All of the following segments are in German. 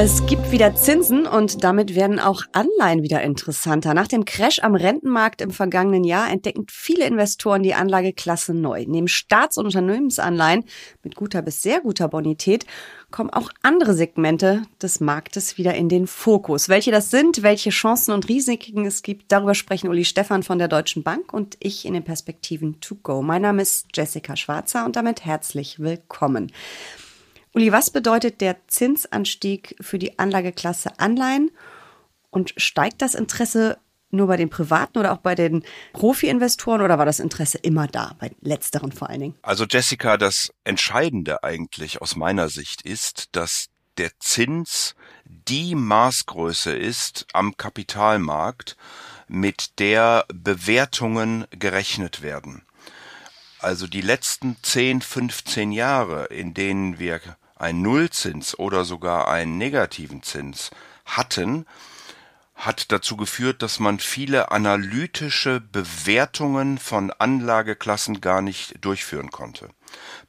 Es gibt wieder Zinsen und damit werden auch Anleihen wieder interessanter. Nach dem Crash am Rentenmarkt im vergangenen Jahr entdecken viele Investoren die Anlageklasse neu. Neben Staats- und Unternehmensanleihen mit guter bis sehr guter Bonität kommen auch andere Segmente des Marktes wieder in den Fokus. Welche das sind, welche Chancen und Risiken es gibt, darüber sprechen Uli Stefan von der Deutschen Bank und ich in den Perspektiven to go. Mein Name ist Jessica Schwarzer und damit herzlich willkommen. Uli, was bedeutet der Zinsanstieg für die Anlageklasse Anleihen? Und steigt das Interesse nur bei den Privaten oder auch bei den Profi-Investoren oder war das Interesse immer da, bei letzteren vor allen Dingen? Also Jessica, das Entscheidende eigentlich aus meiner Sicht ist, dass der Zins die Maßgröße ist am Kapitalmarkt, mit der Bewertungen gerechnet werden. Also die letzten 10, 15 Jahre, in denen wir einen Nullzins oder sogar einen negativen Zins hatten, hat dazu geführt, dass man viele analytische Bewertungen von Anlageklassen gar nicht durchführen konnte.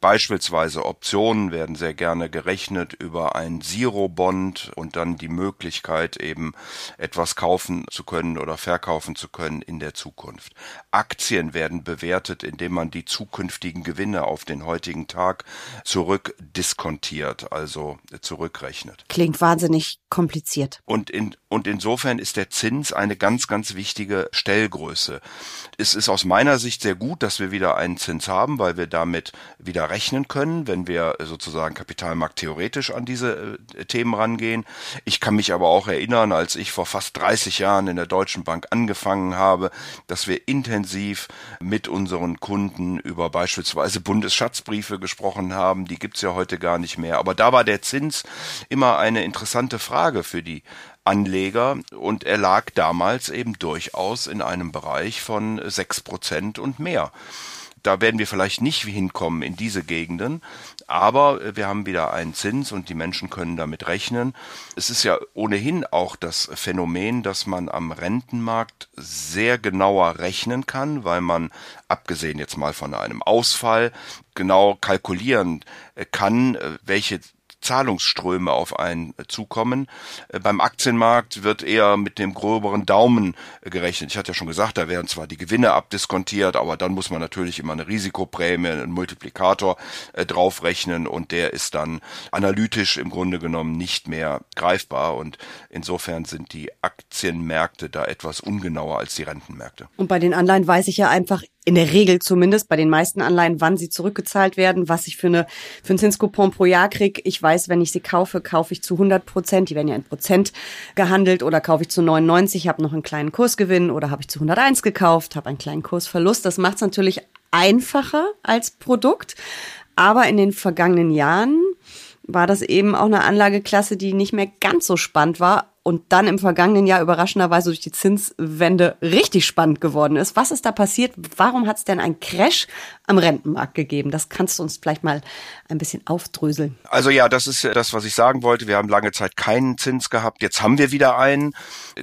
Beispielsweise Optionen werden sehr gerne gerechnet über ein Zero-Bond und dann die Möglichkeit eben etwas kaufen zu können oder verkaufen zu können in der Zukunft. Aktien werden bewertet, indem man die zukünftigen Gewinne auf den heutigen Tag zurückdiskontiert, also zurückrechnet. Klingt wahnsinnig kompliziert. Und, in, und insofern ist der Zins eine ganz, ganz wichtige Stellgröße. Es ist aus meiner Sicht sehr gut, dass wir wieder einen Zins haben, weil wir damit wieder rechnen können, wenn wir sozusagen Kapitalmarkt theoretisch an diese äh, Themen rangehen. Ich kann mich aber auch erinnern, als ich vor fast 30 Jahren in der Deutschen Bank angefangen habe, dass wir intensiv mit unseren Kunden über beispielsweise Bundesschatzbriefe gesprochen haben. Die gibt's ja heute gar nicht mehr. Aber da war der Zins immer eine interessante Frage für die Anleger und er lag damals eben durchaus in einem Bereich von sechs Prozent und mehr da werden wir vielleicht nicht hinkommen in diese Gegenden, aber wir haben wieder einen Zins und die Menschen können damit rechnen. Es ist ja ohnehin auch das Phänomen, dass man am Rentenmarkt sehr genauer rechnen kann, weil man, abgesehen jetzt mal von einem Ausfall, genau kalkulieren kann, welche Zahlungsströme auf einen zukommen. Äh, beim Aktienmarkt wird eher mit dem gröberen Daumen äh, gerechnet. Ich hatte ja schon gesagt, da werden zwar die Gewinne abdiskontiert, aber dann muss man natürlich immer eine Risikoprämie, einen Multiplikator äh, draufrechnen und der ist dann analytisch im Grunde genommen nicht mehr greifbar und insofern sind die Aktienmärkte da etwas ungenauer als die Rentenmärkte. Und bei den Anleihen weiß ich ja einfach in der Regel zumindest bei den meisten Anleihen, wann sie zurückgezahlt werden, was ich für, eine, für einen Zinscoupon pro Jahr kriege. Ich weiß, wenn ich sie kaufe, kaufe ich zu 100 Prozent. Die werden ja in Prozent gehandelt oder kaufe ich zu 99, habe noch einen kleinen Kursgewinn oder habe ich zu 101 gekauft, habe einen kleinen Kursverlust. Das macht es natürlich einfacher als Produkt. Aber in den vergangenen Jahren war das eben auch eine Anlageklasse, die nicht mehr ganz so spannend war und dann im vergangenen Jahr überraschenderweise durch die Zinswende richtig spannend geworden ist. Was ist da passiert? Warum hat es denn einen Crash am Rentenmarkt gegeben? Das kannst du uns vielleicht mal ein bisschen aufdröseln. Also ja, das ist das, was ich sagen wollte. Wir haben lange Zeit keinen Zins gehabt. Jetzt haben wir wieder einen.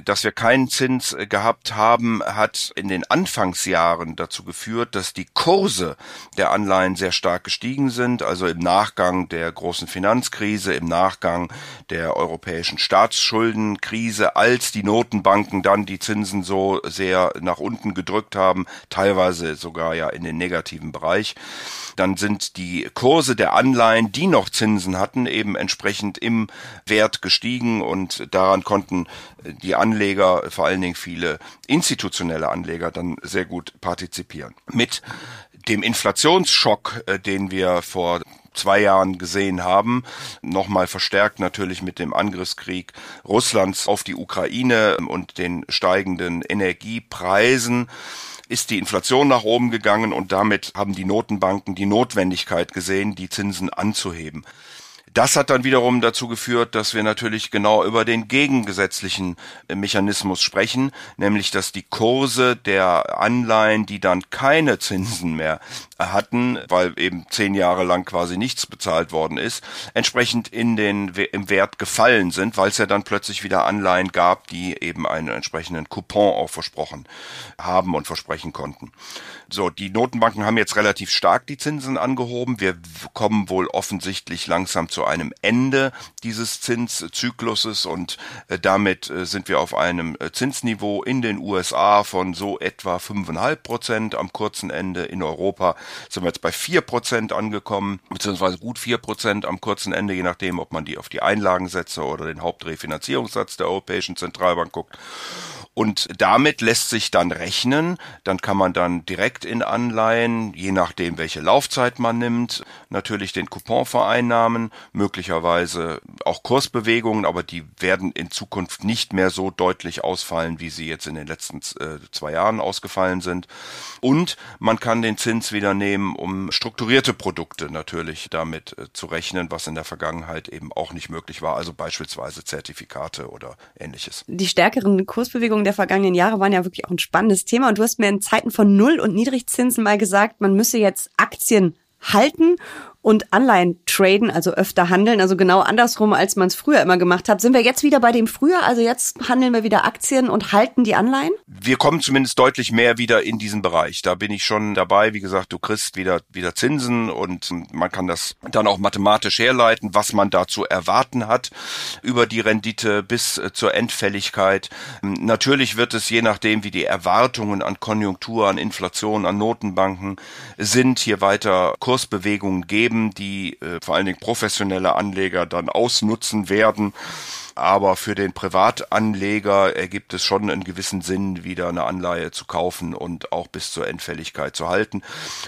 Dass wir keinen Zins gehabt haben, hat in den Anfangsjahren dazu geführt, dass die Kurse der Anleihen sehr stark gestiegen sind. Also im Nachgang der großen Finanzkrise, im Nachgang der europäischen Staatsschulden Krise, als die Notenbanken dann die Zinsen so sehr nach unten gedrückt haben, teilweise sogar ja in den negativen Bereich. Dann sind die Kurse der Anleihen, die noch Zinsen hatten, eben entsprechend im Wert gestiegen und daran konnten die Anleger, vor allen Dingen viele institutionelle Anleger, dann sehr gut partizipieren. Mit dem Inflationsschock, äh, den wir vor zwei Jahren gesehen haben. Nochmal verstärkt natürlich mit dem Angriffskrieg Russlands auf die Ukraine und den steigenden Energiepreisen ist die Inflation nach oben gegangen und damit haben die Notenbanken die Notwendigkeit gesehen, die Zinsen anzuheben. Das hat dann wiederum dazu geführt, dass wir natürlich genau über den gegengesetzlichen Mechanismus sprechen, nämlich dass die Kurse der Anleihen, die dann keine Zinsen mehr hatten, weil eben zehn Jahre lang quasi nichts bezahlt worden ist, entsprechend in den, im Wert gefallen sind, weil es ja dann plötzlich wieder Anleihen gab, die eben einen entsprechenden Coupon auch versprochen haben und versprechen konnten. So, die Notenbanken haben jetzt relativ stark die Zinsen angehoben. Wir kommen wohl offensichtlich langsam zu einem Ende dieses Zinszykluses und äh, damit äh, sind wir auf einem äh, Zinsniveau in den USA von so etwa fünfeinhalb Prozent am kurzen Ende. In Europa sind wir jetzt bei vier Prozent angekommen, beziehungsweise gut vier Prozent am kurzen Ende, je nachdem, ob man die auf die Einlagensätze oder den Hauptrefinanzierungssatz der Europäischen Zentralbank guckt. Und damit lässt sich dann rechnen, dann kann man dann direkt in Anleihen, je nachdem welche Laufzeit man nimmt, natürlich den Coupon vereinnahmen, möglicherweise auch Kursbewegungen, aber die werden in Zukunft nicht mehr so deutlich ausfallen, wie sie jetzt in den letzten äh, zwei Jahren ausgefallen sind. Und man kann den Zins wieder nehmen, um strukturierte Produkte natürlich damit äh, zu rechnen, was in der Vergangenheit eben auch nicht möglich war, also beispielsweise Zertifikate oder ähnliches. Die stärkeren Kursbewegungen der vergangenen Jahre waren ja wirklich auch ein spannendes Thema. Und du hast mir in Zeiten von Null- und Niedrigzinsen mal gesagt, man müsse jetzt Aktien halten und Anleihen traden, also öfter handeln, also genau andersrum, als man es früher immer gemacht hat. Sind wir jetzt wieder bei dem früher? Also jetzt handeln wir wieder Aktien und halten die Anleihen? Wir kommen zumindest deutlich mehr wieder in diesen Bereich. Da bin ich schon dabei. Wie gesagt, du kriegst wieder, wieder Zinsen und man kann das dann auch mathematisch herleiten, was man da zu erwarten hat über die Rendite bis äh, zur Endfälligkeit. Natürlich wird es je nachdem, wie die Erwartungen an Konjunktur, an Inflation, an Notenbanken sind, hier weiter Kursbewegungen geben geben, die äh, vor allen Dingen professionelle Anleger dann ausnutzen werden. Aber für den Privatanleger ergibt es schon einen gewissen Sinn, wieder eine Anleihe zu kaufen und auch bis zur Endfälligkeit zu halten.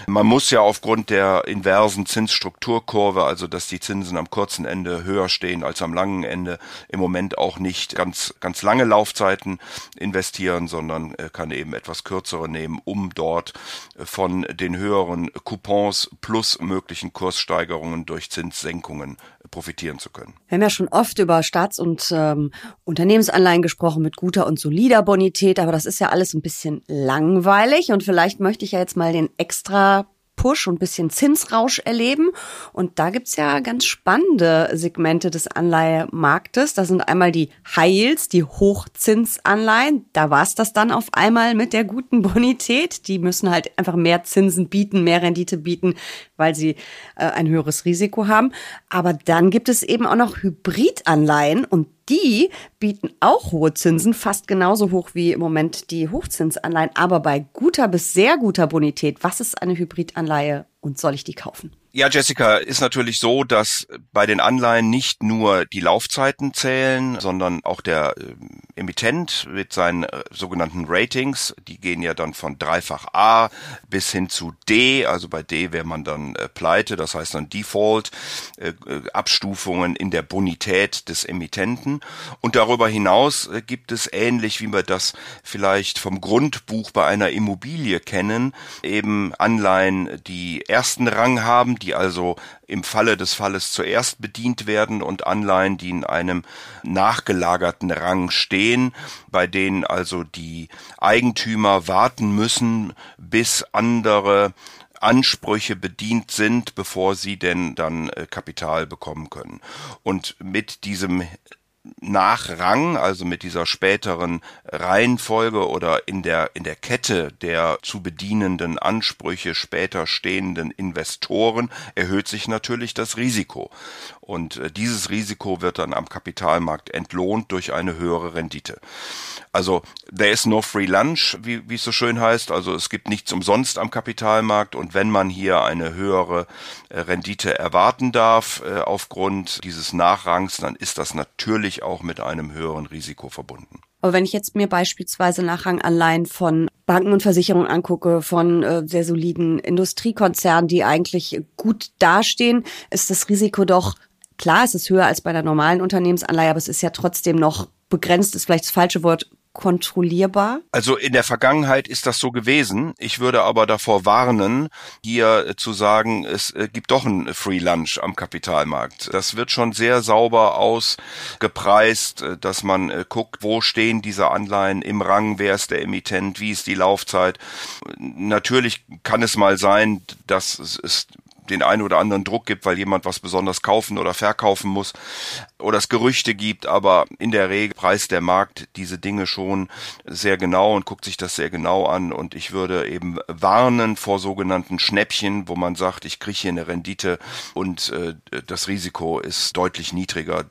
Man muss ja aufgrund der inversen Zinsstrukturkurve, also dass die Zinsen am kurzen Ende höher stehen als am langen Ende, im Moment auch nicht ganz, ganz lange Laufzeiten investieren, sondern äh, kann eben etwas kürzere nehmen, um dort äh, von den höheren Coupons plus möglichen Kurssteigerungen durch Zinssenkungen profitieren zu können. Wir haben ja schon oft über Staats- und ähm, Unternehmensanleihen gesprochen mit guter und solider Bonität, aber das ist ja alles ein bisschen langweilig und vielleicht möchte ich ja jetzt mal den extra Push und bisschen Zinsrausch erleben. Und da gibt's ja ganz spannende Segmente des Anleihemarktes. Da sind einmal die Yields, die Hochzinsanleihen. Da war's das dann auf einmal mit der guten Bonität. Die müssen halt einfach mehr Zinsen bieten, mehr Rendite bieten, weil sie äh, ein höheres Risiko haben. Aber dann gibt es eben auch noch Hybridanleihen und die bieten auch hohe Zinsen, fast genauso hoch wie im Moment die Hochzinsanleihen, aber bei guter bis sehr guter Bonität. Was ist eine Hybridanleihe und soll ich die kaufen? Ja, Jessica, ist natürlich so, dass bei den Anleihen nicht nur die Laufzeiten zählen, sondern auch der äh, Emittent mit seinen äh, sogenannten Ratings, die gehen ja dann von dreifach A bis hin zu D, also bei D wäre man dann äh, pleite, das heißt dann Default, äh, äh, Abstufungen in der Bonität des Emittenten. Und darüber hinaus äh, gibt es ähnlich, wie wir das vielleicht vom Grundbuch bei einer Immobilie kennen, eben Anleihen, die ersten Rang haben, die also im Falle des Falles zuerst bedient werden und Anleihen, die in einem nachgelagerten Rang stehen, bei denen also die Eigentümer warten müssen, bis andere Ansprüche bedient sind, bevor sie denn dann äh, Kapital bekommen können. Und mit diesem nach Rang, also mit dieser späteren Reihenfolge oder in der, in der Kette der zu bedienenden Ansprüche später stehenden Investoren erhöht sich natürlich das Risiko. Und äh, dieses Risiko wird dann am Kapitalmarkt entlohnt durch eine höhere Rendite. Also there is no free lunch, wie, wie es so schön heißt. Also es gibt nichts umsonst am Kapitalmarkt. Und wenn man hier eine höhere äh, Rendite erwarten darf äh, aufgrund dieses Nachrangs, dann ist das natürlich auch mit einem höheren Risiko verbunden. Aber wenn ich jetzt mir beispielsweise Nachranganleihen von Banken und Versicherungen angucke, von äh, sehr soliden Industriekonzernen, die eigentlich gut dastehen, ist das Risiko doch Klar, es ist höher als bei einer normalen Unternehmensanleihe, aber es ist ja trotzdem noch begrenzt, ist vielleicht das falsche Wort, kontrollierbar? Also in der Vergangenheit ist das so gewesen. Ich würde aber davor warnen, hier zu sagen, es äh, gibt doch ein Free Lunch am Kapitalmarkt. Das wird schon sehr sauber ausgepreist, äh, dass man äh, guckt, wo stehen diese Anleihen im Rang, wer ist der Emittent, wie ist die Laufzeit. Natürlich kann es mal sein, dass es den einen oder anderen Druck gibt, weil jemand was besonders kaufen oder verkaufen muss oder es Gerüchte gibt, aber in der Regel preist der Markt diese Dinge schon sehr genau und guckt sich das sehr genau an. Und ich würde eben warnen vor sogenannten Schnäppchen, wo man sagt, ich kriege hier eine Rendite und äh, das Risiko ist deutlich niedriger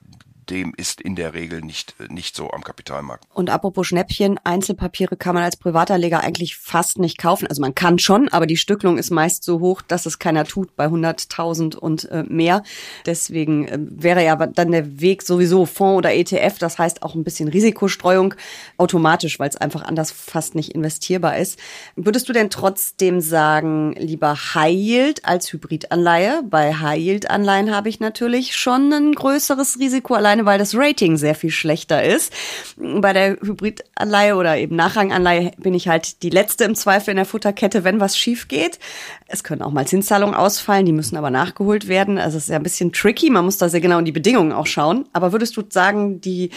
dem ist in der Regel nicht, nicht so am Kapitalmarkt. Und apropos Schnäppchen, Einzelpapiere kann man als Privatanleger eigentlich fast nicht kaufen. Also man kann schon, aber die Stücklung ist meist so hoch, dass es keiner tut bei 100.000 und äh, mehr. Deswegen äh, wäre ja dann der Weg sowieso Fonds oder ETF. Das heißt auch ein bisschen Risikostreuung automatisch, weil es einfach anders fast nicht investierbar ist. Würdest du denn trotzdem sagen, lieber High Yield als Hybridanleihe? Bei High Yield Anleihen habe ich natürlich schon ein größeres Risiko allein alleine weil das Rating sehr viel schlechter ist. Bei der Hybridanleihe oder eben Nachranganleihe bin ich halt die letzte im Zweifel in der Futterkette, wenn was schief geht. Es können auch mal Zinszahlungen ausfallen, die müssen aber nachgeholt werden. Also es ist ja ein bisschen tricky, man muss da sehr genau in die Bedingungen auch schauen. Aber würdest du sagen, die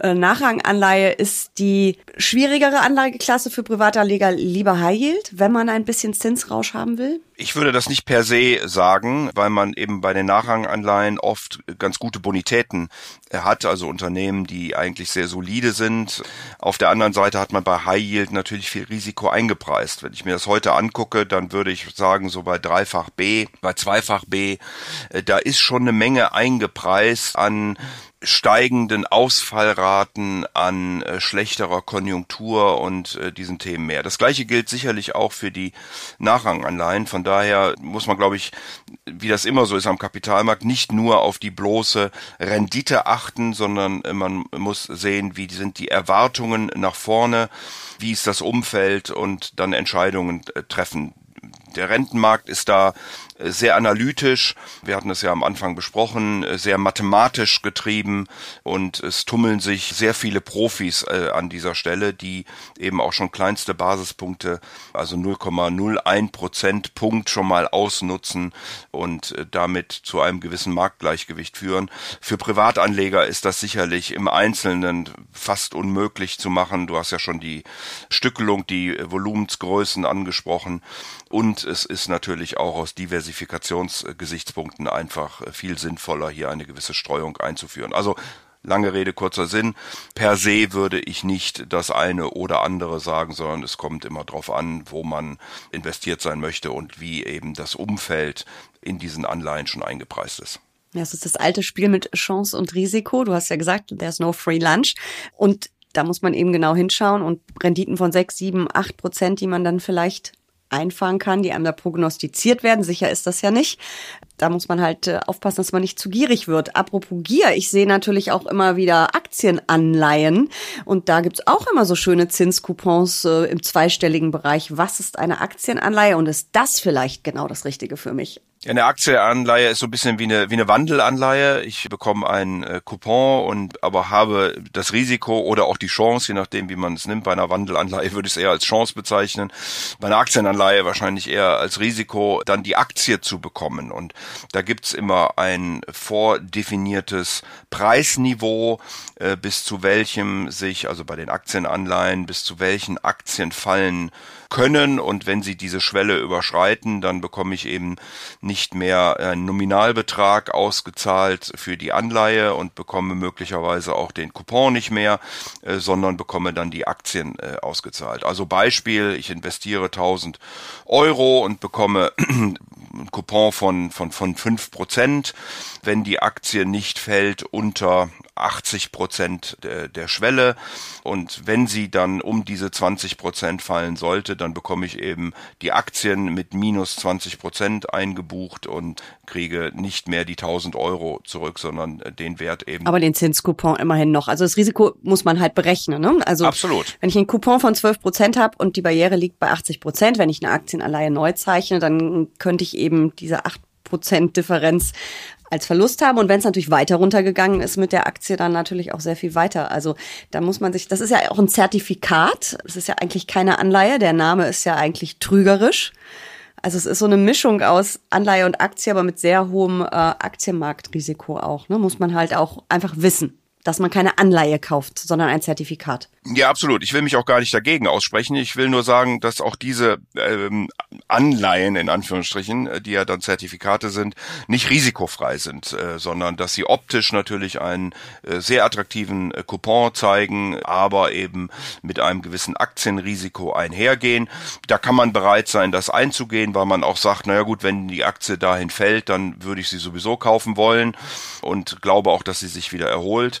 äh, Nachranganleihe ist die schwierigere Anlageklasse für Privatanleger lieber High Yield, wenn man ein bisschen Zinsrausch haben will? Ich würde das nicht per se sagen, weil man eben bei den Nachranganleihen oft ganz gute Bonitäten hat, also Unternehmen, die eigentlich sehr solide sind. Auf der anderen Seite hat man bei High Yield natürlich viel Risiko eingepreist. Wenn ich mir das heute angucke, dann würde ich sagen, so bei dreifach B, bei zweifach B, äh, da ist schon eine Menge eingepreist an steigenden Ausfallraten, an äh, schlechterer Konjunktur und äh, diesen Themen mehr. Das gleiche gilt sicherlich auch für die Nachranganleihen. Von daher muss man, glaube ich, wie das immer so ist am Kapitalmarkt, nicht nur auf die bloße Rendite achten, sondern man muss sehen, wie sind die Erwartungen nach vorne, wie ist das Umfeld und dann Entscheidungen äh, treffen. Der Rentenmarkt ist da sehr analytisch. Wir hatten es ja am Anfang besprochen, sehr mathematisch getrieben und es tummeln sich sehr viele Profis äh, an dieser Stelle, die eben auch schon kleinste Basispunkte, also 0,01 Prozentpunkt schon mal ausnutzen und äh, damit zu einem gewissen Marktgleichgewicht führen. Für Privatanleger ist das sicherlich im Einzelnen fast unmöglich zu machen. Du hast ja schon die Stückelung, die Volumensgrößen angesprochen und es ist natürlich auch aus Diversität Diversifikationsgesichtspunkten einfach viel sinnvoller, hier eine gewisse Streuung einzuführen. Also lange Rede, kurzer Sinn. Per se würde ich nicht das eine oder andere sagen, sondern es kommt immer darauf an, wo man investiert sein möchte und wie eben das Umfeld in diesen Anleihen schon eingepreist ist. Ja, es ist das alte Spiel mit Chance und Risiko. Du hast ja gesagt, there's no free lunch. Und da muss man eben genau hinschauen und Renditen von sechs, sieben, acht Prozent, die man dann vielleicht einfahren kann, die einem da prognostiziert werden. Sicher ist das ja nicht. Da muss man halt äh, aufpassen, dass man nicht zu gierig wird. Apropos Gier, ich sehe natürlich auch immer wieder Aktienanleihen und da gibt's auch immer so schöne Zinscoupons äh, im zweistelligen Bereich. Was ist eine Aktienanleihe und ist das vielleicht genau das Richtige für mich? Eine Aktienanleihe ist so ein bisschen wie eine, wie eine Wandelanleihe. Ich bekomme einen äh, Coupon und aber habe das Risiko oder auch die Chance, je nachdem, wie man es nimmt. Bei einer Wandelanleihe würde ich es eher als Chance bezeichnen. Bei einer Aktienanleihe wahrscheinlich eher als Risiko, dann die Aktie zu bekommen. Und da gibt's immer ein vordefiniertes Preisniveau, äh, bis zu welchem sich, also bei den Aktienanleihen, bis zu welchen Aktien fallen können und wenn sie diese Schwelle überschreiten, dann bekomme ich eben nicht mehr einen Nominalbetrag ausgezahlt für die Anleihe und bekomme möglicherweise auch den Coupon nicht mehr, äh, sondern bekomme dann die Aktien äh, ausgezahlt. Also Beispiel, ich investiere 1000 Euro und bekomme einen Coupon von, von, von 5 Prozent, wenn die Aktie nicht fällt unter 80 Prozent der, der Schwelle. Und wenn sie dann um diese 20 Prozent fallen sollte, dann bekomme ich eben die Aktien mit minus 20 Prozent eingebucht und kriege nicht mehr die 1000 Euro zurück, sondern den Wert eben. Aber den Zinscoupon immerhin noch. Also das Risiko muss man halt berechnen. Ne? Also Absolut. Wenn ich einen Coupon von 12 Prozent habe und die Barriere liegt bei 80 Prozent, wenn ich eine Aktienanleihe neu zeichne, dann könnte ich eben diese 8 Prozent Differenz als Verlust haben. Und wenn es natürlich weiter runtergegangen ist mit der Aktie, dann natürlich auch sehr viel weiter. Also da muss man sich, das ist ja auch ein Zertifikat. Es ist ja eigentlich keine Anleihe. Der Name ist ja eigentlich trügerisch. Also es ist so eine Mischung aus Anleihe und Aktie, aber mit sehr hohem äh, Aktienmarktrisiko auch. Ne? Muss man halt auch einfach wissen dass man keine Anleihe kauft, sondern ein Zertifikat. Ja, absolut. Ich will mich auch gar nicht dagegen aussprechen. Ich will nur sagen, dass auch diese ähm, Anleihen in Anführungsstrichen, äh, die ja dann Zertifikate sind, nicht risikofrei sind, äh, sondern dass sie optisch natürlich einen äh, sehr attraktiven äh, Coupon zeigen, aber eben mit einem gewissen Aktienrisiko einhergehen. Da kann man bereit sein, das einzugehen, weil man auch sagt, naja gut, wenn die Aktie dahin fällt, dann würde ich sie sowieso kaufen wollen und glaube auch, dass sie sich wieder erholt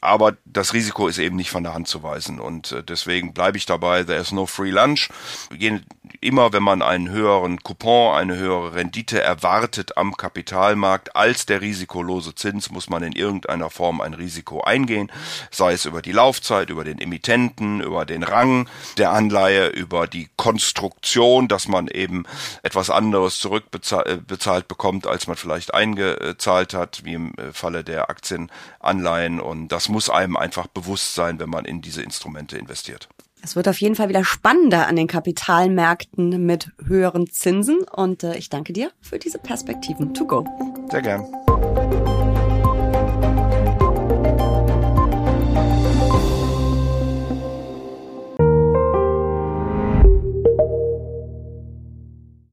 aber das Risiko ist eben nicht von der Hand zu weisen. Und äh, deswegen bleibe ich dabei, there is no free lunch. Immer wenn man einen höheren Coupon, eine höhere Rendite erwartet am Kapitalmarkt als der risikolose Zins, muss man in irgendeiner Form ein Risiko eingehen, sei es über die Laufzeit, über den Emittenten, über den Rang der Anleihe, über die Konstruktion, dass man eben etwas anderes zurückbezahlt äh, bekommt, als man vielleicht eingezahlt hat, wie im äh, Falle der Aktienanleihen. Und das muss einem einfach bewusst sein, wenn man in diese Instrumente investiert. Es wird auf jeden Fall wieder spannender an den Kapitalmärkten mit höheren Zinsen und äh, ich danke dir für diese Perspektiven. To go. Sehr gern.